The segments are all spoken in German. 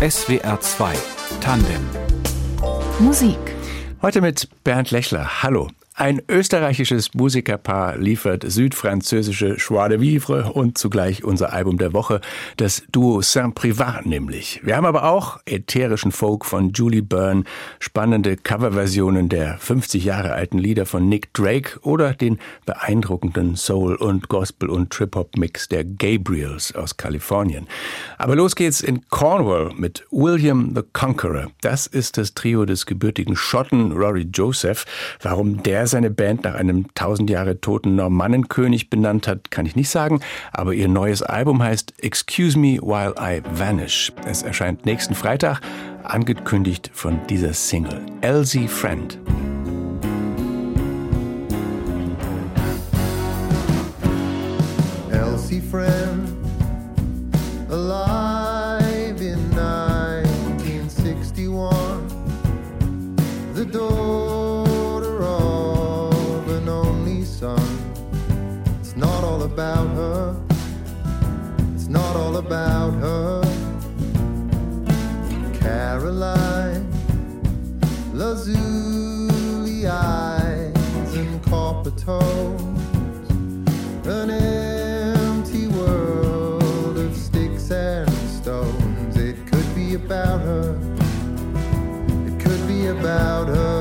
SWR 2 Tandem Musik Heute mit Bernd Lechler. Hallo. Ein österreichisches Musikerpaar liefert südfranzösische Joie de Vivre und zugleich unser Album der Woche, das Duo Saint-Privat nämlich. Wir haben aber auch ätherischen Folk von Julie Byrne, spannende Coverversionen der 50 Jahre alten Lieder von Nick Drake oder den beeindruckenden Soul- und Gospel- und Trip-Hop-Mix der Gabriels aus Kalifornien. Aber los geht's in Cornwall mit William the Conqueror. Das ist das Trio des gebürtigen Schotten Rory Joseph. Warum der seine Band nach einem tausend Jahre toten Normannenkönig benannt hat, kann ich nicht sagen, aber ihr neues Album heißt Excuse Me While I Vanish. Es erscheint nächsten Freitag, angekündigt von dieser Single. Elsie Friend. Elsie Friend, alive about her. Caroline, lazuli eyes and copper toes an empty world of sticks and stones. It could be about her. It could be about her.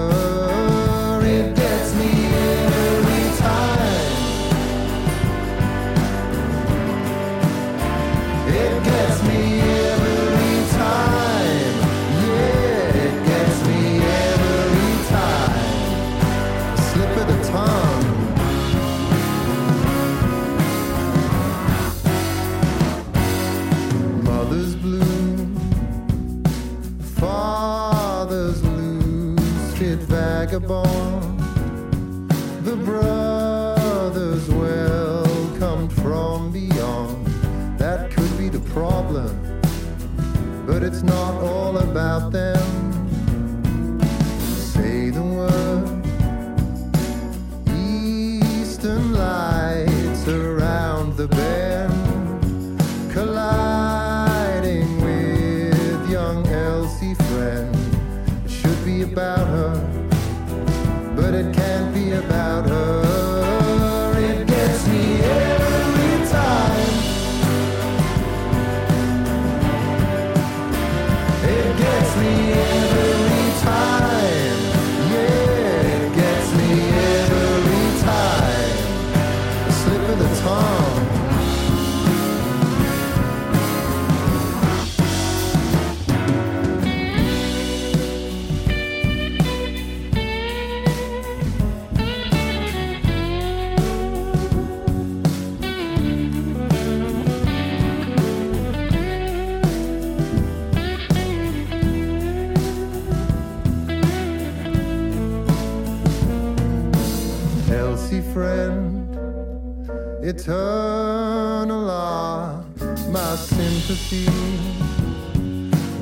Eternal are my sympathy.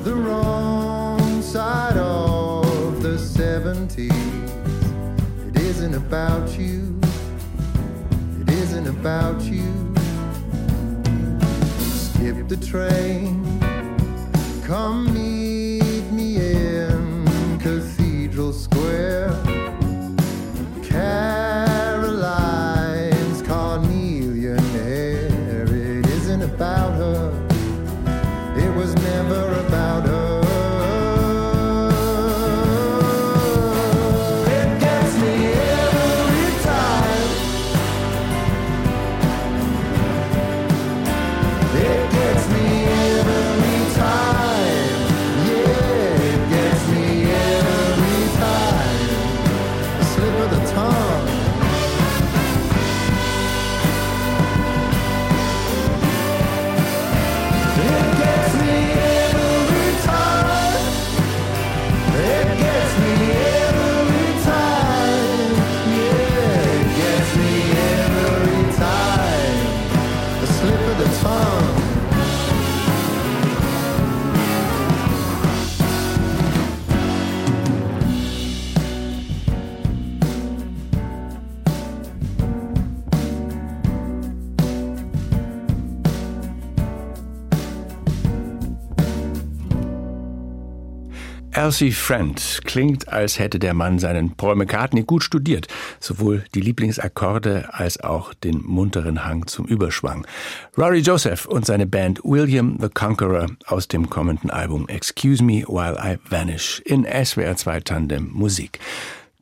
The wrong side of the 70s. It isn't about you, it isn't about you. Skip the train, come meet Elsie Friend klingt, als hätte der Mann seinen Paul McCartney gut studiert, sowohl die Lieblingsakkorde als auch den munteren Hang zum Überschwang. Rory Joseph und seine Band William the Conqueror aus dem kommenden Album Excuse Me While I Vanish in SWR 2 Tandem Musik.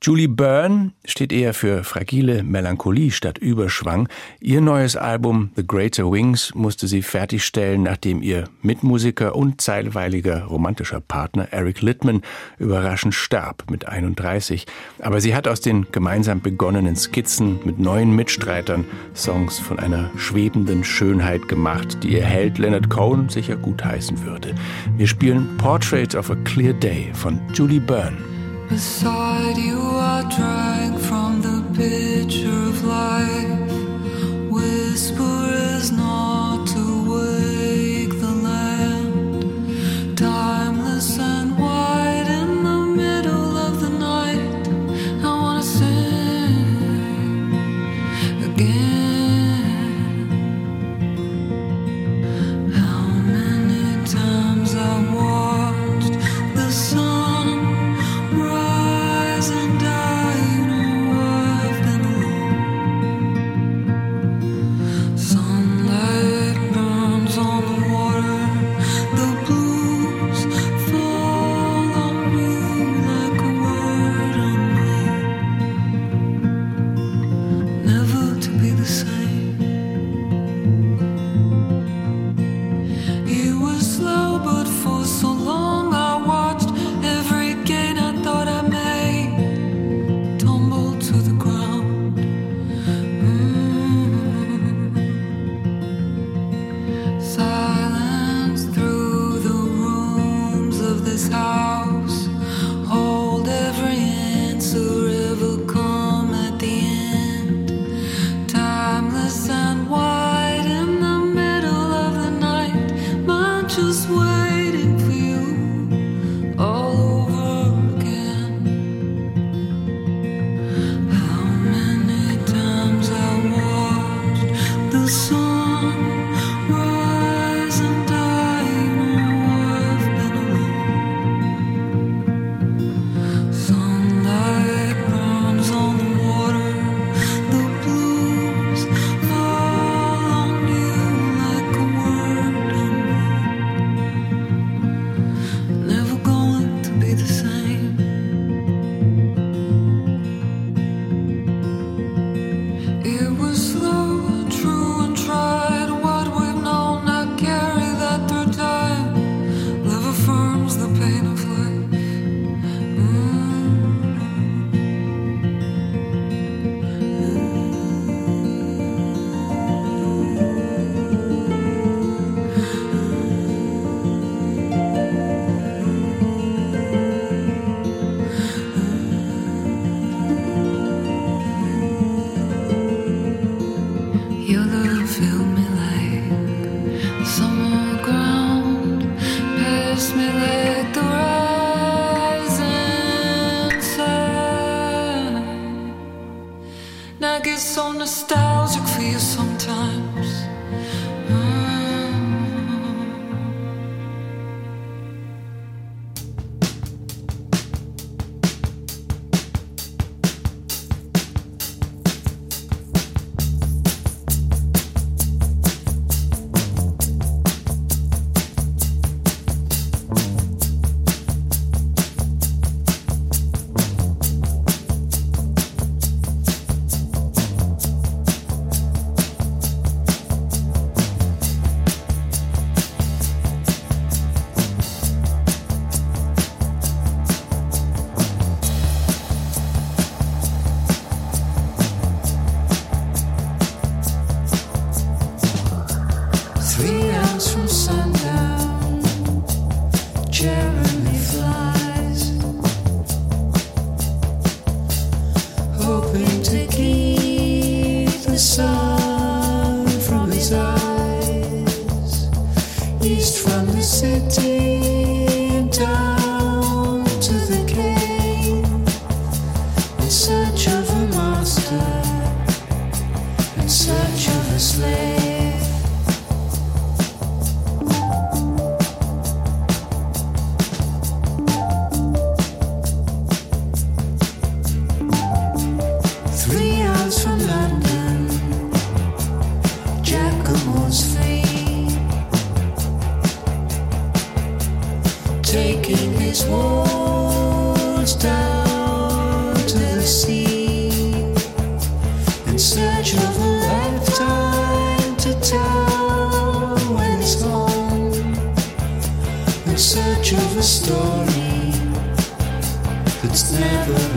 Julie Byrne steht eher für fragile Melancholie statt Überschwang. Ihr neues Album The Greater Wings musste sie fertigstellen, nachdem ihr Mitmusiker und zeitweiliger romantischer Partner Eric Littman überraschend starb mit 31. Aber sie hat aus den gemeinsam begonnenen Skizzen mit neuen Mitstreitern Songs von einer schwebenden Schönheit gemacht, die ihr Held Leonard Cohen sicher gutheißen würde. Wir spielen Portrait of a Clear Day von Julie Byrne. Beside you, I drank from the pitcher get so taking his walls down to the sea in search of a lifetime to tell when he's home, in search of a story that's never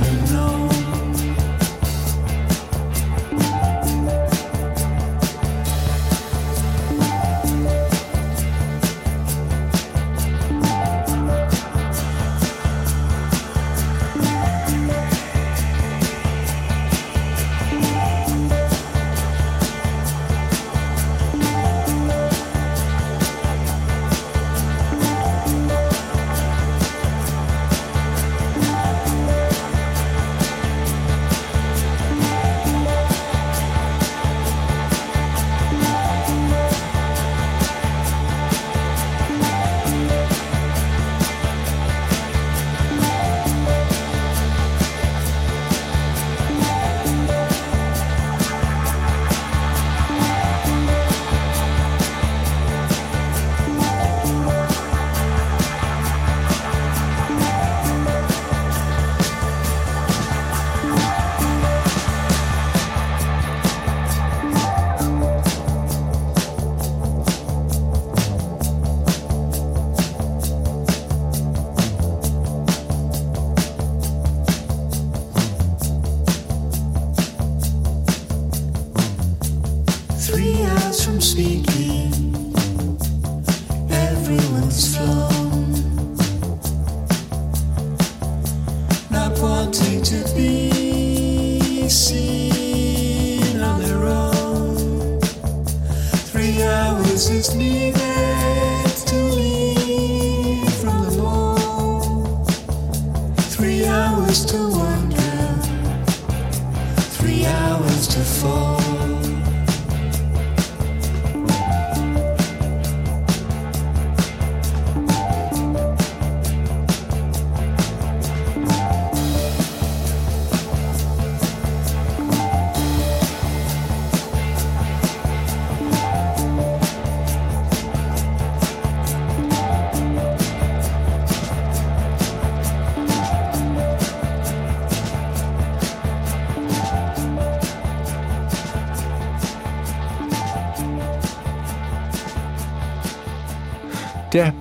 From speaking, everyone's flown. Not wanting to be seen on their own. Three hours is needed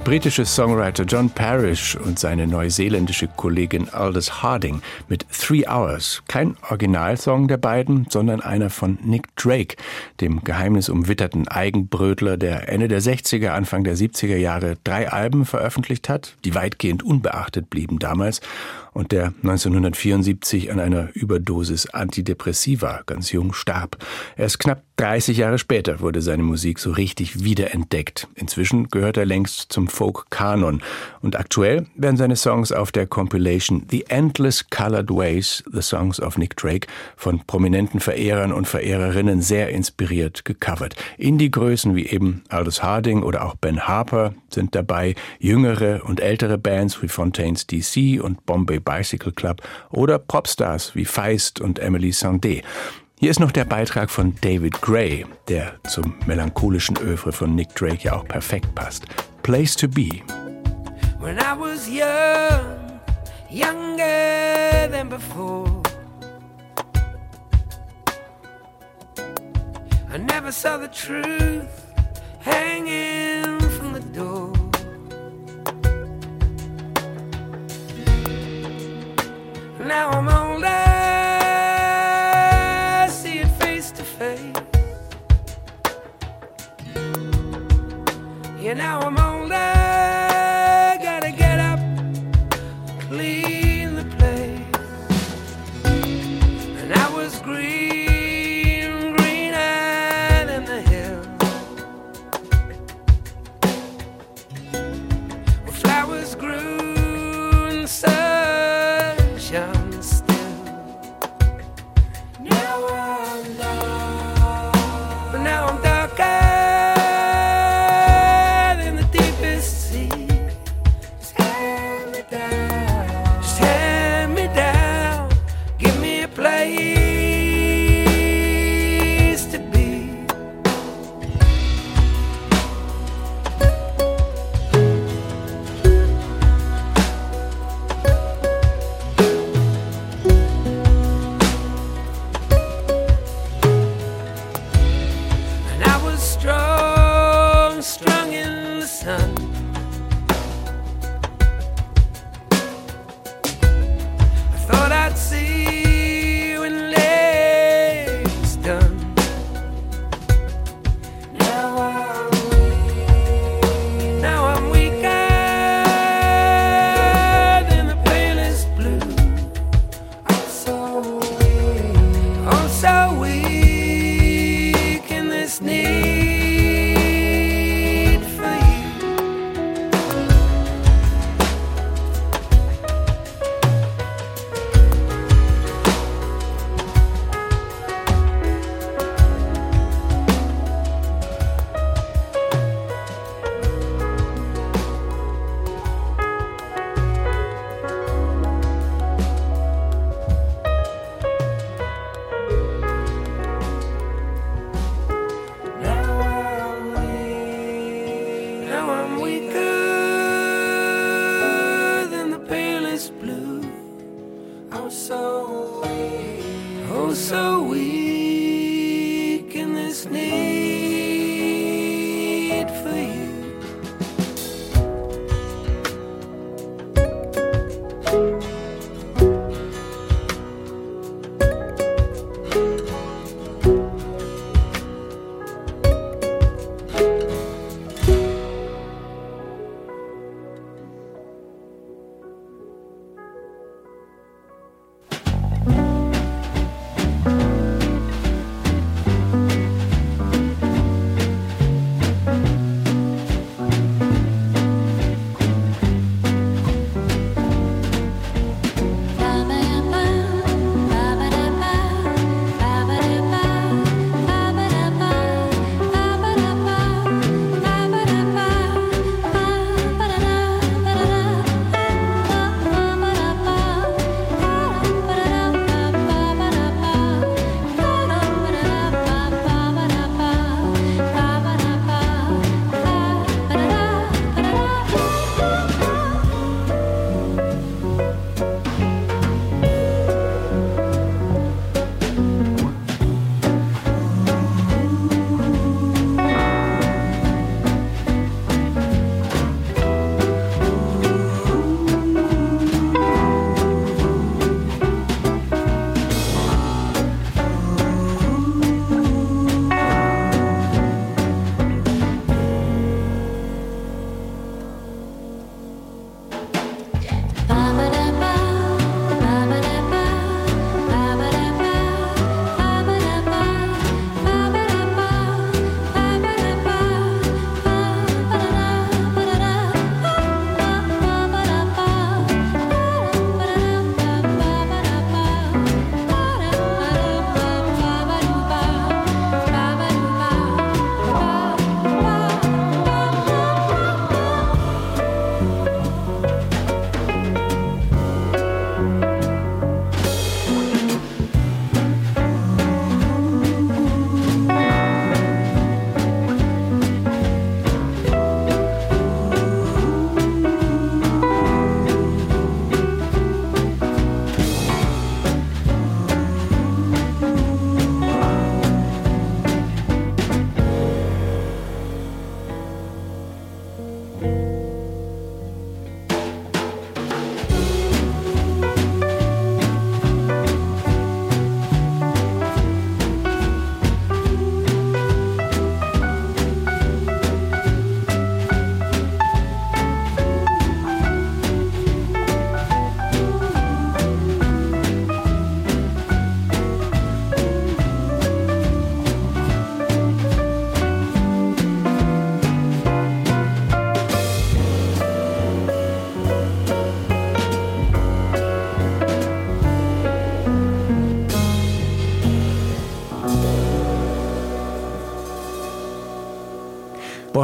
britische Songwriter John Parrish und seine neuseeländische Kollegin Aldous Harding mit Three Hours. Kein Originalsong der beiden, sondern einer von Nick Drake, dem geheimnisumwitterten Eigenbrötler, der Ende der 60er, Anfang der 70er Jahre drei Alben veröffentlicht hat, die weitgehend unbeachtet blieben damals und der 1974 an einer Überdosis Antidepressiva ganz jung starb. Erst knapp 30 Jahre später wurde seine Musik so richtig wiederentdeckt. Inzwischen gehört er längst zum Folk-Kanon und aktuell werden seine Songs auf der Compilation The Endless Colored Ways, The Songs of Nick Drake, von prominenten Verehrern und Verehrerinnen sehr inspiriert gecovert. Indie-Größen wie eben Aldous Harding oder auch Ben Harper sind dabei, jüngere und ältere Bands wie Fontaines DC und Bombay Bicycle Club oder Popstars wie Feist und Emily Sandé. Hier ist noch der Beitrag von David Gray, der zum melancholischen Övre von Nick Drake ja auch perfekt passt. Place to be. When I was young, younger than before. I never saw the truth hanging from the door. Now I'm older, see it face to face. Yeah, now I'm older,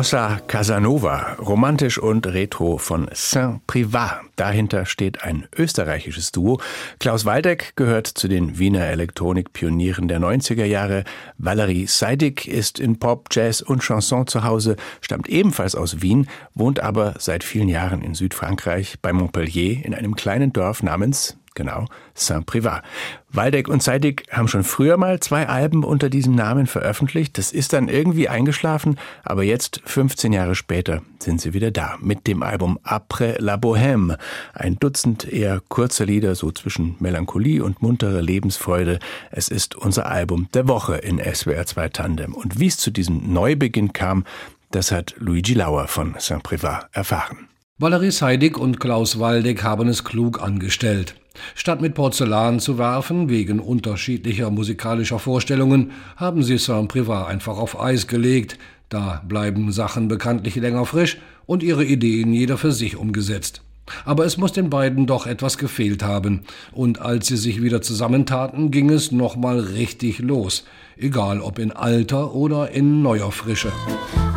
Bossa Casanova, romantisch und retro von Saint-Privat. Dahinter steht ein österreichisches Duo. Klaus Waldeck gehört zu den Wiener Elektronikpionieren der 90er Jahre. Valerie Seidig ist in Pop, Jazz und Chanson zu Hause, stammt ebenfalls aus Wien, wohnt aber seit vielen Jahren in Südfrankreich bei Montpellier in einem kleinen Dorf namens Genau, Saint-Privat. Waldeck und Seidig haben schon früher mal zwei Alben unter diesem Namen veröffentlicht. Das ist dann irgendwie eingeschlafen, aber jetzt, 15 Jahre später, sind sie wieder da mit dem Album Après la Bohème. Ein Dutzend eher kurzer Lieder, so zwischen Melancholie und munterer Lebensfreude. Es ist unser Album der Woche in SWR 2 Tandem. Und wie es zu diesem Neubeginn kam, das hat Luigi Lauer von Saint-Privat erfahren. Valerie Seidig und Klaus Waldeck haben es klug angestellt. Statt mit Porzellan zu werfen, wegen unterschiedlicher musikalischer Vorstellungen, haben sie Saint-Privat einfach auf Eis gelegt. Da bleiben Sachen bekanntlich länger frisch und ihre Ideen jeder für sich umgesetzt. Aber es muss den beiden doch etwas gefehlt haben. Und als sie sich wieder zusammentaten, ging es nochmal richtig los. Egal ob in alter oder in neuer Frische.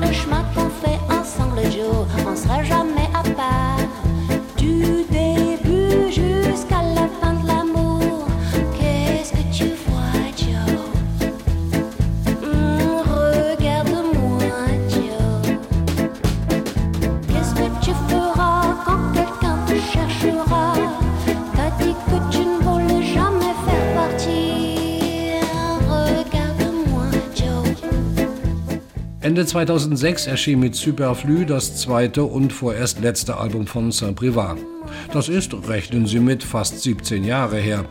Le Ende 2006 erschien mit Superflu das zweite und vorerst letzte Album von Saint-Privat. Das ist, rechnen Sie mit, fast 17 Jahre her.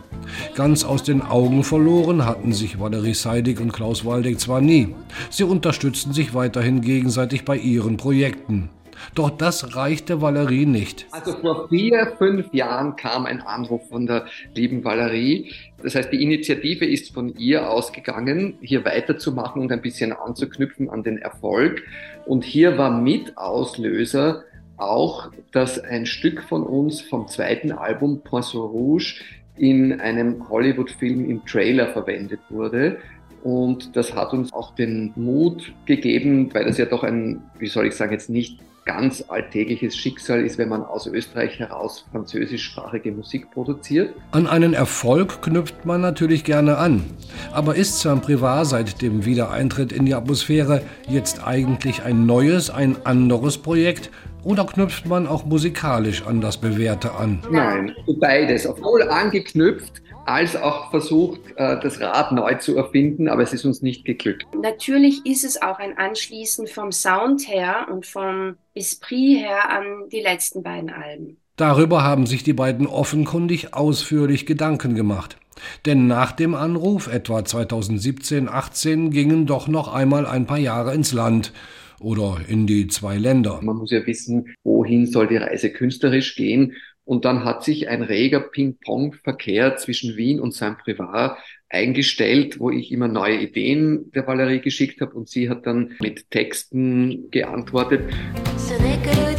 Ganz aus den Augen verloren hatten sich Valerie Seidig und Klaus Waldeck zwar nie. Sie unterstützten sich weiterhin gegenseitig bei ihren Projekten. Doch das reichte Valerie nicht. Also vor vier, fünf Jahren kam ein Anruf von der lieben Valerie. Das heißt, die Initiative ist von ihr ausgegangen, hier weiterzumachen und ein bisschen anzuknüpfen an den Erfolg. Und hier war mit Auslöser auch, dass ein Stück von uns vom zweiten Album Poisson Rouge in einem Hollywood-Film im Trailer verwendet wurde. Und das hat uns auch den Mut gegeben, weil das ja doch ein, wie soll ich sagen, jetzt nicht ganz alltägliches Schicksal ist, wenn man aus Österreich heraus französischsprachige Musik produziert. An einen Erfolg knüpft man natürlich gerne an. Aber ist Saint-Privat seit dem Wiedereintritt in die Atmosphäre jetzt eigentlich ein neues, ein anderes Projekt? Oder knüpft man auch musikalisch an das Bewährte an? Nein, beides. Sowohl angeknüpft als auch versucht, äh, das Rad neu zu erfinden, aber es ist uns nicht geglückt. Natürlich ist es auch ein Anschließen vom Sound her und vom Esprit her an die letzten beiden Alben. Darüber haben sich die beiden offenkundig ausführlich Gedanken gemacht. Denn nach dem Anruf, etwa 2017-18, gingen doch noch einmal ein paar Jahre ins Land oder in die zwei Länder. Man muss ja wissen, wohin soll die Reise künstlerisch gehen. Und dann hat sich ein reger Ping-Pong-Verkehr zwischen Wien und Saint-Privat eingestellt, wo ich immer neue Ideen der Valerie geschickt habe und sie hat dann mit Texten geantwortet. Ce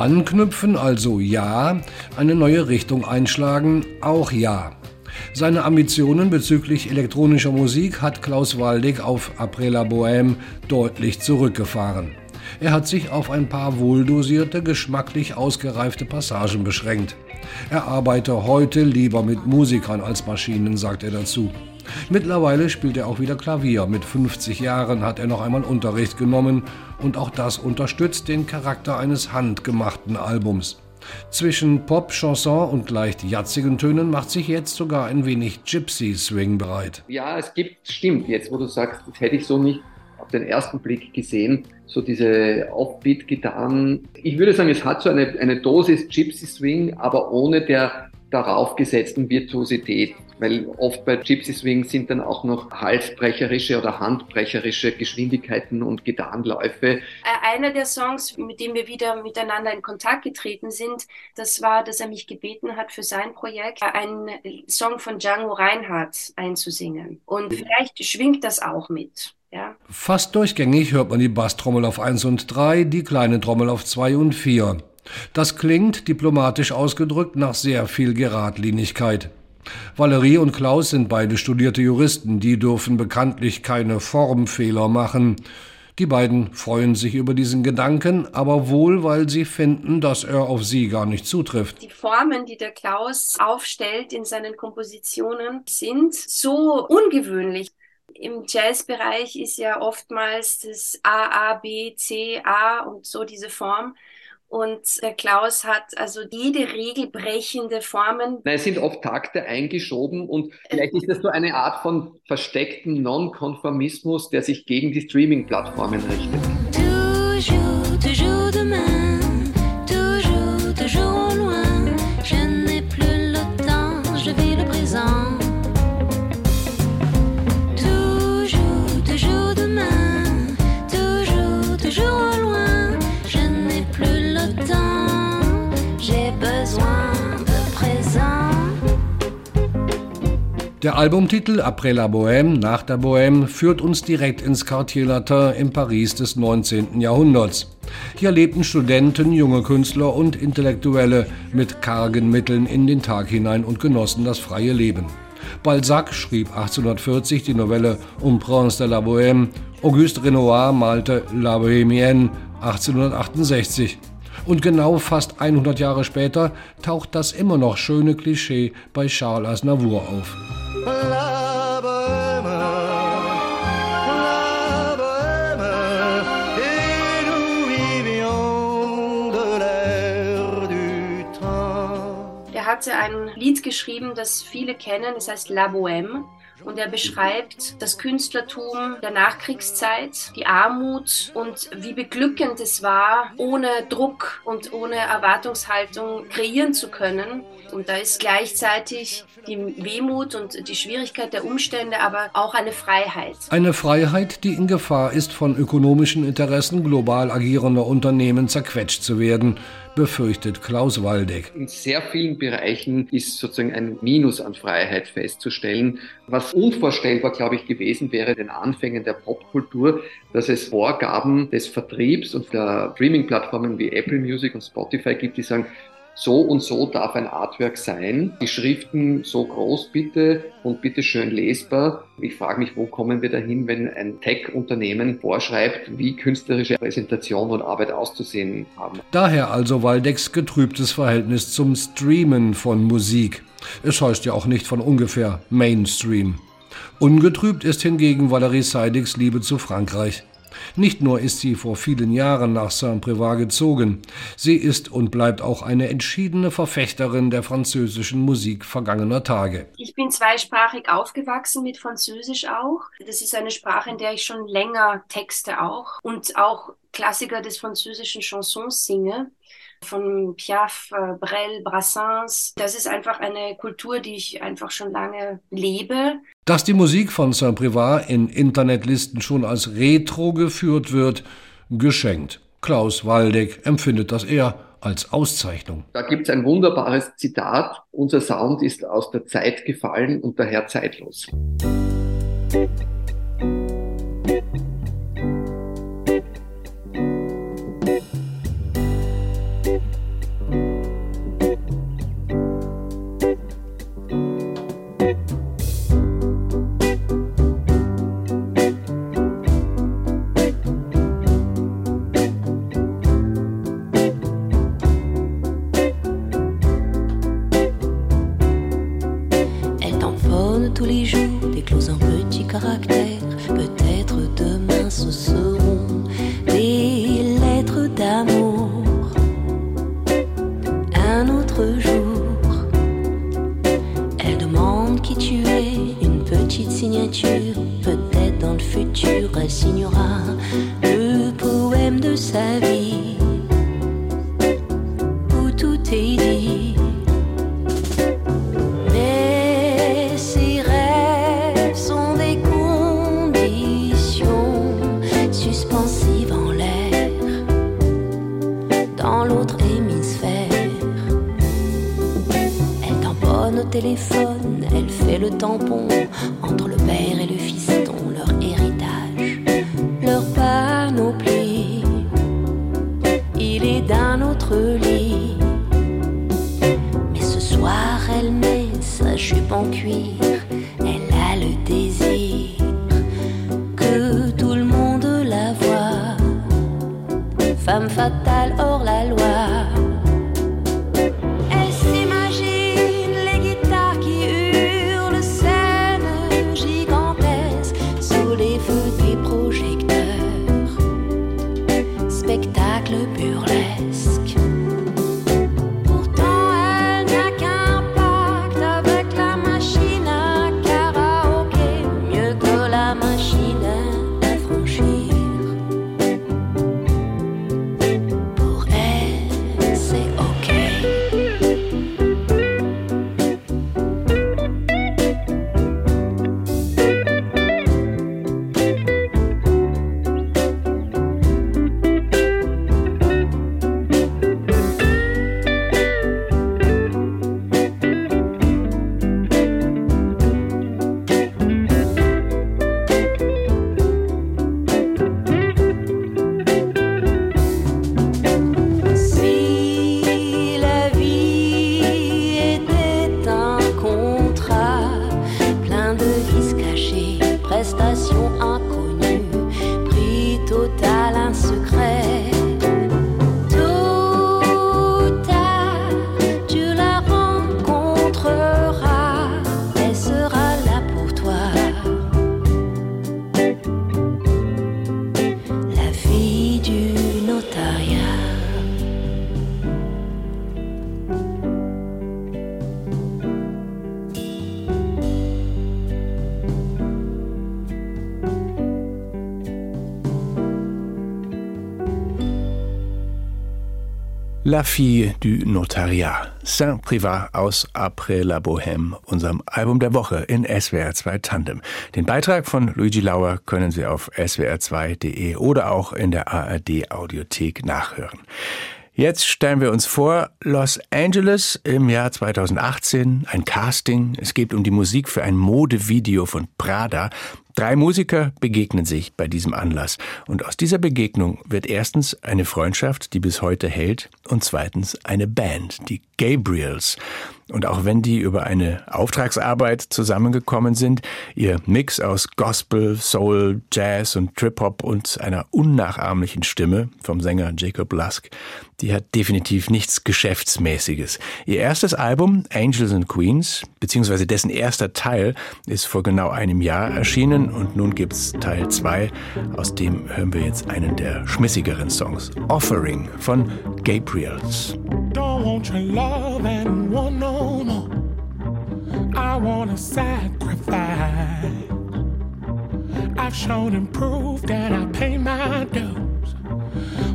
Anknüpfen also ja, eine neue Richtung einschlagen auch ja. Seine Ambitionen bezüglich elektronischer Musik hat Klaus Waldeck auf Après la Bohème deutlich zurückgefahren. Er hat sich auf ein paar wohldosierte, geschmacklich ausgereifte Passagen beschränkt. Er arbeite heute lieber mit Musikern als Maschinen, sagt er dazu. Mittlerweile spielt er auch wieder Klavier. Mit 50 Jahren hat er noch einmal Unterricht genommen und auch das unterstützt den Charakter eines handgemachten Albums. Zwischen Pop, Chanson und leicht jatzigen Tönen macht sich jetzt sogar ein wenig Gypsy Swing bereit. Ja, es gibt, stimmt, jetzt wo du sagst, das hätte ich so nicht auf den ersten Blick gesehen, so diese Offbeat-Gitarren. Ich würde sagen, es hat so eine, eine Dosis Gypsy Swing, aber ohne der darauf gesetzten Virtuosität. Weil oft bei Gypsy Swing sind dann auch noch halsbrecherische oder handbrecherische Geschwindigkeiten und Gitarrenläufe. Äh, Einer der Songs, mit dem wir wieder miteinander in Kontakt getreten sind, das war, dass er mich gebeten hat, für sein Projekt einen Song von Django Reinhardt einzusingen. Und vielleicht schwingt das auch mit. Ja. Fast durchgängig hört man die Basstrommel auf 1 und 3, die kleine Trommel auf 2 und 4. Das klingt, diplomatisch ausgedrückt, nach sehr viel Geradlinigkeit. Valerie und Klaus sind beide studierte Juristen, die dürfen bekanntlich keine Formfehler machen. Die beiden freuen sich über diesen Gedanken, aber wohl, weil sie finden, dass er auf sie gar nicht zutrifft. Die Formen, die der Klaus aufstellt in seinen Kompositionen, sind so ungewöhnlich. Im Jazzbereich ist ja oftmals das A, A, B, C, A und so diese Form. Und der Klaus hat also jede regelbrechende Formen. Nein, es sind oft Takte eingeschoben und vielleicht ist das so eine Art von versteckten Nonkonformismus, der sich gegen die Streaming-Plattformen richtet. Der Albumtitel Après la Bohème, nach der Bohème, führt uns direkt ins Quartier Latin im Paris des 19. Jahrhunderts. Hier lebten Studenten, junge Künstler und Intellektuelle mit kargen Mitteln in den Tag hinein und genossen das freie Leben. Balzac schrieb 1840 die Novelle Um Prince de la Bohème Auguste Renoir malte La Bohémienne 1868. Und genau fast 100 Jahre später taucht das immer noch schöne Klischee bei Charles Aznavour auf. La bohème, la bohème, et nous vivions de l'air du temps. Er hatte ein Lied geschrieben, das viele kennen, das heißt La Bohème. Und er beschreibt das Künstlertum der Nachkriegszeit, die Armut und wie beglückend es war, ohne Druck und ohne Erwartungshaltung kreieren zu können. Und da ist gleichzeitig die Wehmut und die Schwierigkeit der Umstände, aber auch eine Freiheit. Eine Freiheit, die in Gefahr ist, von ökonomischen Interessen global agierender Unternehmen zerquetscht zu werden, befürchtet Klaus Waldeck. In sehr vielen Bereichen ist sozusagen ein Minus an Freiheit festzustellen, was unvorstellbar, glaube ich, gewesen wäre den Anfängen der Popkultur, dass es Vorgaben des Vertriebs und der Streaming-Plattformen wie Apple Music und Spotify gibt, die sagen, so und so darf ein Artwork sein. Die Schriften so groß bitte und bitte schön lesbar. Ich frage mich, wo kommen wir dahin, wenn ein Tech-Unternehmen vorschreibt, wie künstlerische Präsentation und Arbeit auszusehen haben. Daher also Waldecks getrübtes Verhältnis zum Streamen von Musik. Es heißt ja auch nicht von ungefähr Mainstream. Ungetrübt ist hingegen Valérie Seidigs Liebe zu Frankreich. Nicht nur ist sie vor vielen Jahren nach Saint-Prévat gezogen, sie ist und bleibt auch eine entschiedene Verfechterin der französischen Musik vergangener Tage. Ich bin zweisprachig aufgewachsen mit Französisch auch. Das ist eine Sprache, in der ich schon länger texte auch und auch Klassiker des französischen Chansons singe. Von Piaf, äh, Brel, Brassens. Das ist einfach eine Kultur, die ich einfach schon lange lebe. Dass die Musik von Saint-Privat in Internetlisten schon als Retro geführt wird, geschenkt. Klaus Waldeck empfindet das eher als Auszeichnung. Da gibt es ein wunderbares Zitat. Unser Sound ist aus der Zeit gefallen und daher zeitlos. Elle le burlet. La Fille du Notariat, Saint-Privat aus Après la Bohème, unserem Album der Woche in SWR 2 Tandem. Den Beitrag von Luigi Lauer können Sie auf swr2.de oder auch in der ARD Audiothek nachhören. Jetzt stellen wir uns vor, Los Angeles im Jahr 2018, ein Casting. Es geht um die Musik für ein Modevideo von Prada. Drei Musiker begegnen sich bei diesem Anlass. Und aus dieser Begegnung wird erstens eine Freundschaft, die bis heute hält, und zweitens eine Band, die Gabriels. Und auch wenn die über eine Auftragsarbeit zusammengekommen sind, ihr Mix aus Gospel, Soul, Jazz und Trip-Hop und einer unnachahmlichen Stimme vom Sänger Jacob Lusk, die hat definitiv nichts Geschäftsmäßiges. Ihr erstes Album, Angels and Queens, beziehungsweise dessen erster Teil, ist vor genau einem Jahr erschienen und nun gibt's Teil 2, aus dem hören wir jetzt einen der schmissigeren Songs, Offering von Gabriels. Don't want your love and want no more. I want to sacrifice. I've shown and proved that I pay my dues.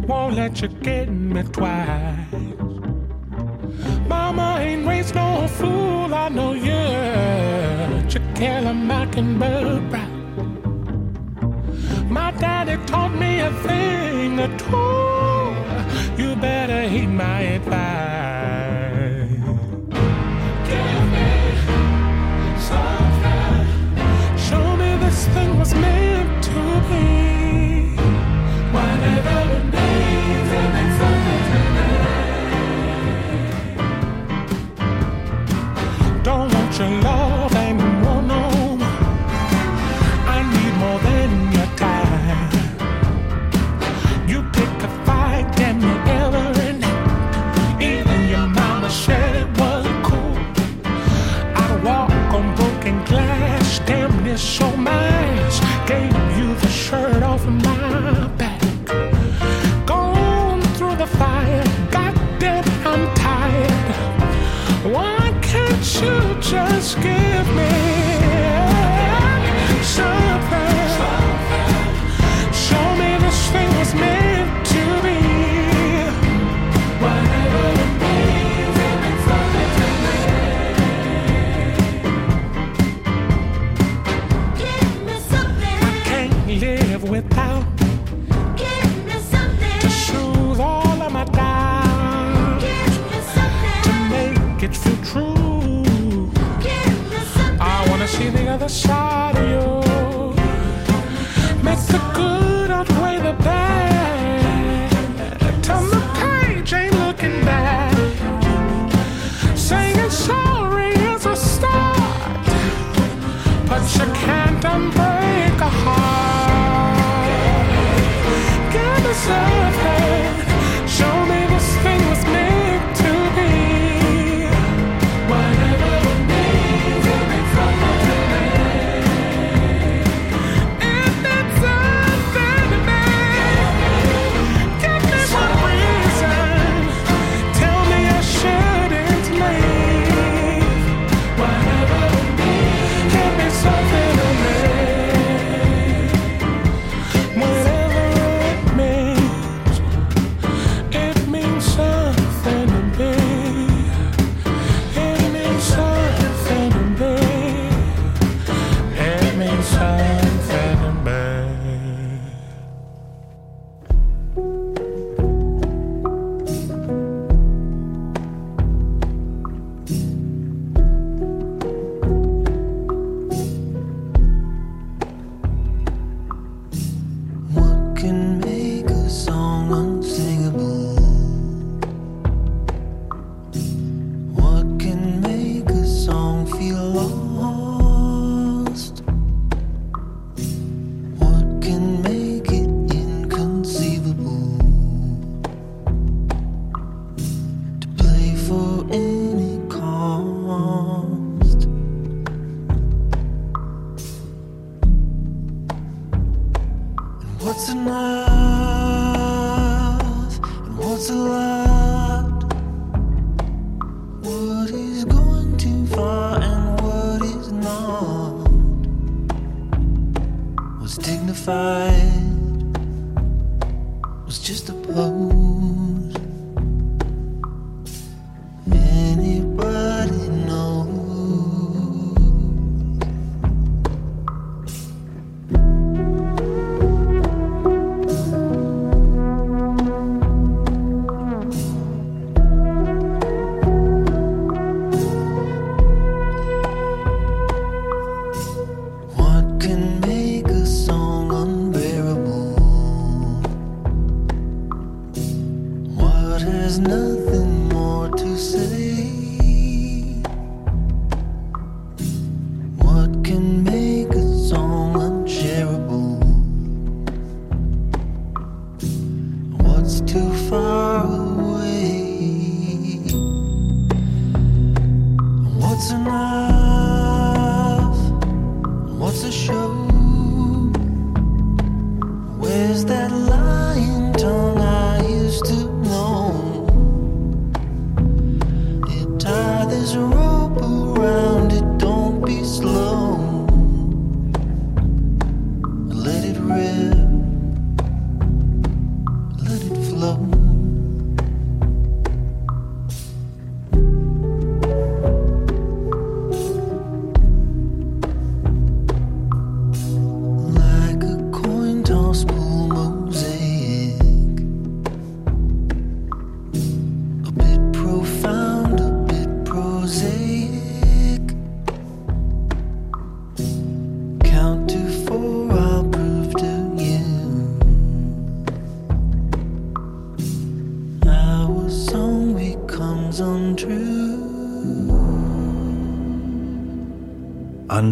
Won't let you get me twice. Mama ain't raised no fool, I know you. You kill a mockingbird bright. My daddy taught me a thing or two. You better heed my advice. Give me something. Show me this thing was meant to be.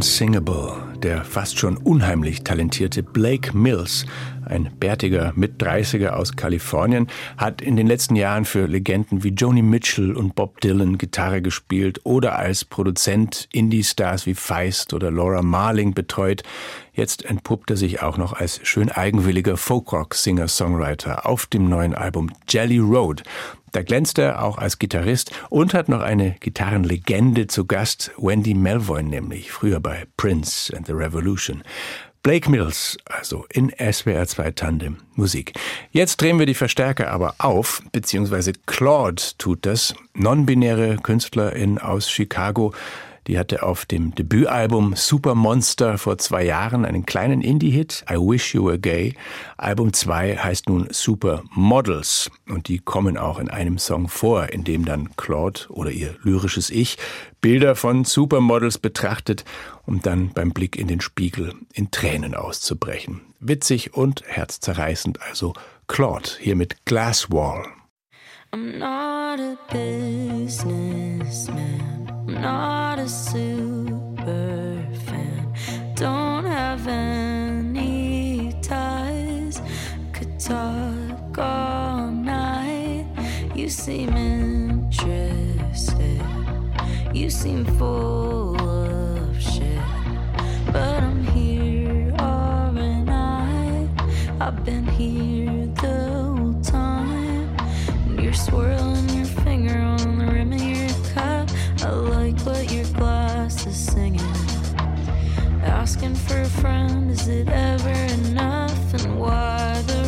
Unsingable, der fast schon unheimlich talentierte Blake Mills, ein bärtiger Mit-30er aus Kalifornien, hat in den letzten Jahren für Legenden wie Joni Mitchell und Bob Dylan Gitarre gespielt oder als Produzent Indie-Stars wie Feist oder Laura Marling betreut. Jetzt entpuppt er sich auch noch als schön eigenwilliger Folkrock-Singer-Songwriter auf dem neuen Album Jelly Road. Da glänzt er auch als Gitarrist und hat noch eine Gitarrenlegende zu Gast, Wendy Melvoin nämlich, früher bei Prince and the Revolution. Blake Mills, also in SWR 2 Tandem Musik. Jetzt drehen wir die Verstärker aber auf, beziehungsweise Claude tut das, non-binäre Künstlerin aus Chicago, die hatte auf dem Debütalbum Super Monster vor zwei Jahren einen kleinen Indie-Hit, I Wish You Were Gay. Album 2 heißt nun Super Models und die kommen auch in einem Song vor, in dem dann Claude oder ihr lyrisches Ich Bilder von Supermodels betrachtet, um dann beim Blick in den Spiegel in Tränen auszubrechen. Witzig und herzzerreißend also Claude hier mit Glass Wall. I'm not a businessman. Not a super fan. Don't have any ties. Could talk all night. You seem interested. You seem full of shit. But I'm here, all night. I've been here the whole time. You're swirling Asking for a friend, is it ever enough? And why the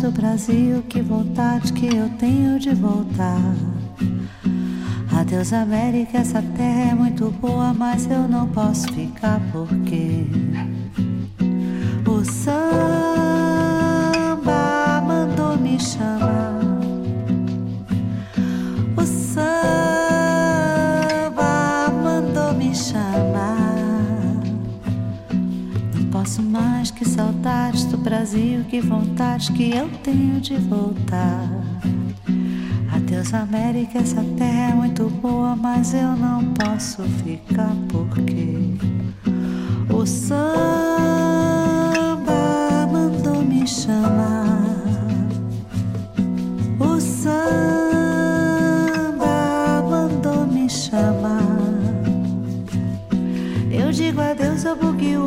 do Brasil, que vontade que eu tenho de voltar. Adeus América, essa terra é muito boa, mas eu não posso ficar porque o samba Brasil, que vontade que eu tenho de voltar. Adeus América, essa terra é muito boa, mas eu não posso ficar porque o samba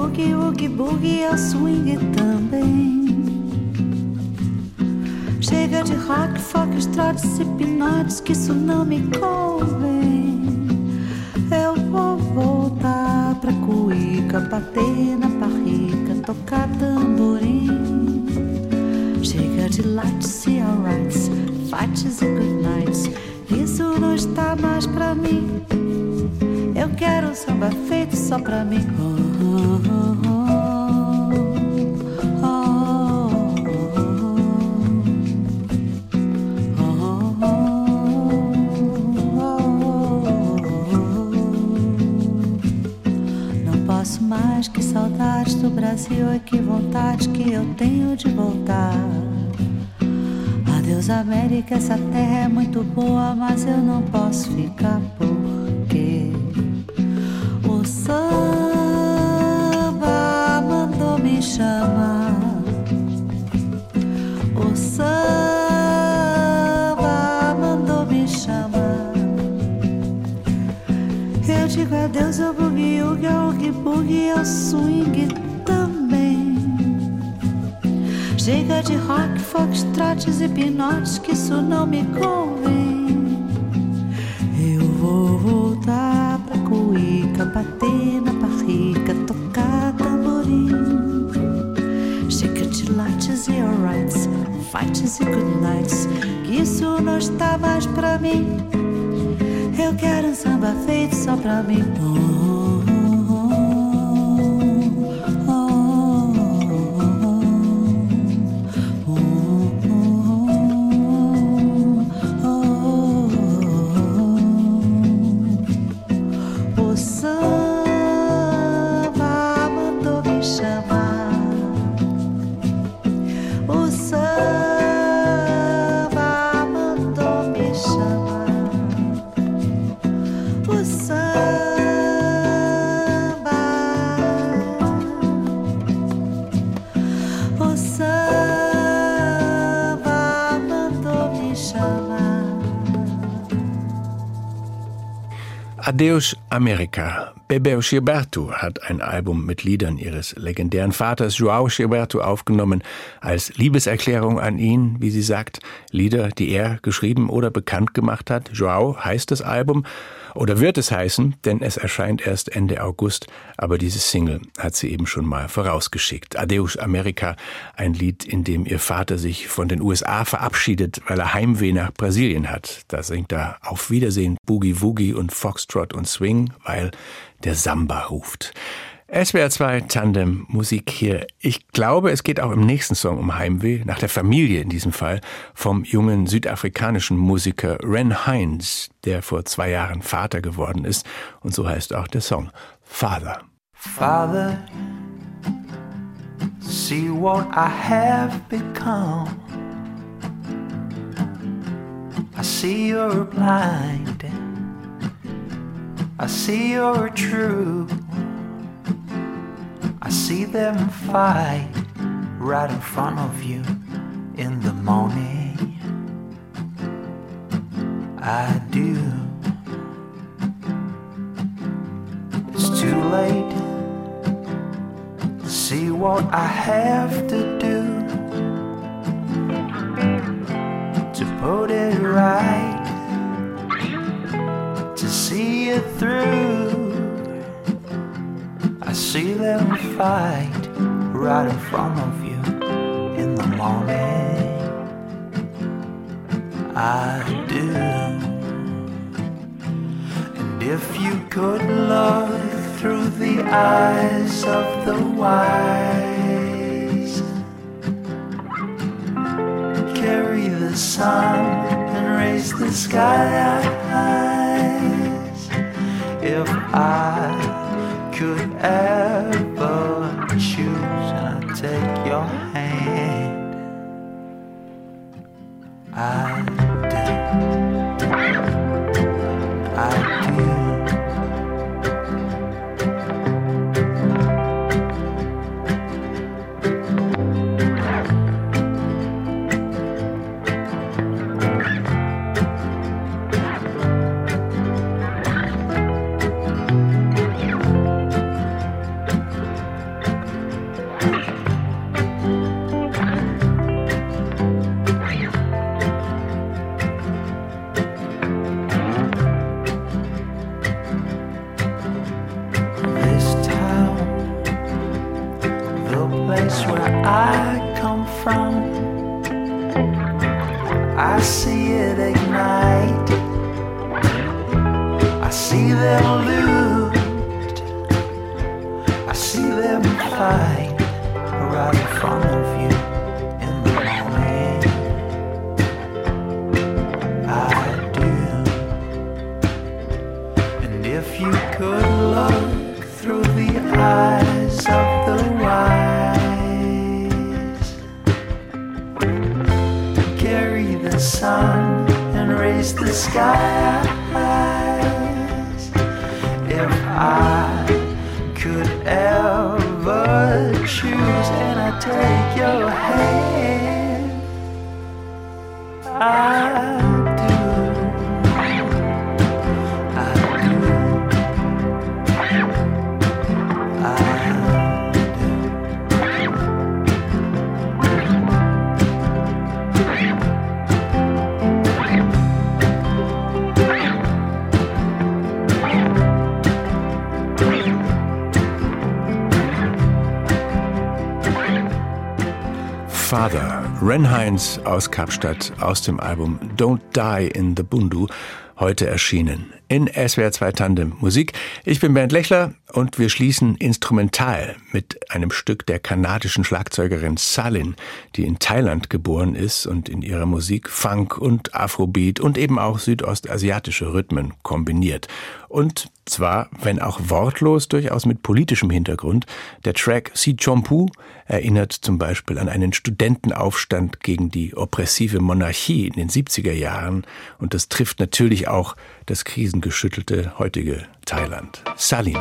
boogie, woogie, boogie, ao swing também. Chega de rock, folk, trotes e pinotes, que isso não me convém. Eu vou voltar pra cuíca, bater na barriga, tocar tamborim. Chega de lights e alrights, fights e good nights, isso não está mais pra mim. Eu quero um samba feito só pra mim. Brasil é que vontade que eu tenho de voltar. Adeus América, essa terra é muito boa, mas eu não posso ficar pinotes, que isso não me convém. Eu vou voltar pra cuíca, bater na barriga, tocar tamborim. Chega de lights e alrights, fights e good nights, que isso não está mais pra mim. Eu quero um samba feito só pra mim. Oh, Adeus Amerika. Bebel Gilberto hat ein Album mit Liedern ihres legendären Vaters Joao Gilberto aufgenommen, als Liebeserklärung an ihn, wie sie sagt, Lieder, die er geschrieben oder bekannt gemacht hat. Joao heißt das Album oder wird es heißen, denn es erscheint erst Ende August, aber diese Single hat sie eben schon mal vorausgeschickt. Adeus Amerika, ein Lied, in dem ihr Vater sich von den USA verabschiedet, weil er Heimweh nach Brasilien hat. Da singt er Auf Wiedersehen Boogie Woogie und Foxtrot und Swing, weil der Samba ruft. SWR 2 Tandem Musik hier. Ich glaube, es geht auch im nächsten Song um Heimweh, nach der Familie in diesem Fall, vom jungen südafrikanischen Musiker Ren Hines, der vor zwei Jahren Vater geworden ist. Und so heißt auch der Song Father. Father, see what I have become. I see you're blind. I see you're true. See them fight right in front of you in the morning. I do. It's too late. to See what I have to do front of you in the morning. I do. And if you could look through the eyes of the wise, carry the sun and raise the skies. If I could ever take Ren Heinz aus Kapstadt aus dem Album Don't Die in the Bundu, heute erschienen in SWR 2 Tandem Musik. Ich bin Bernd Lechler und wir schließen instrumental mit einem Stück der kanadischen Schlagzeugerin Salin, die in Thailand geboren ist und in ihrer Musik Funk und Afrobeat und eben auch südostasiatische Rhythmen kombiniert. Und zwar, wenn auch wortlos, durchaus mit politischem Hintergrund. Der Track Si Chompu erinnert zum Beispiel an einen Studentenaufstand gegen die oppressive Monarchie in den 70er Jahren und das trifft natürlich auch das krisengeschüttelte heutige Thailand. Salim.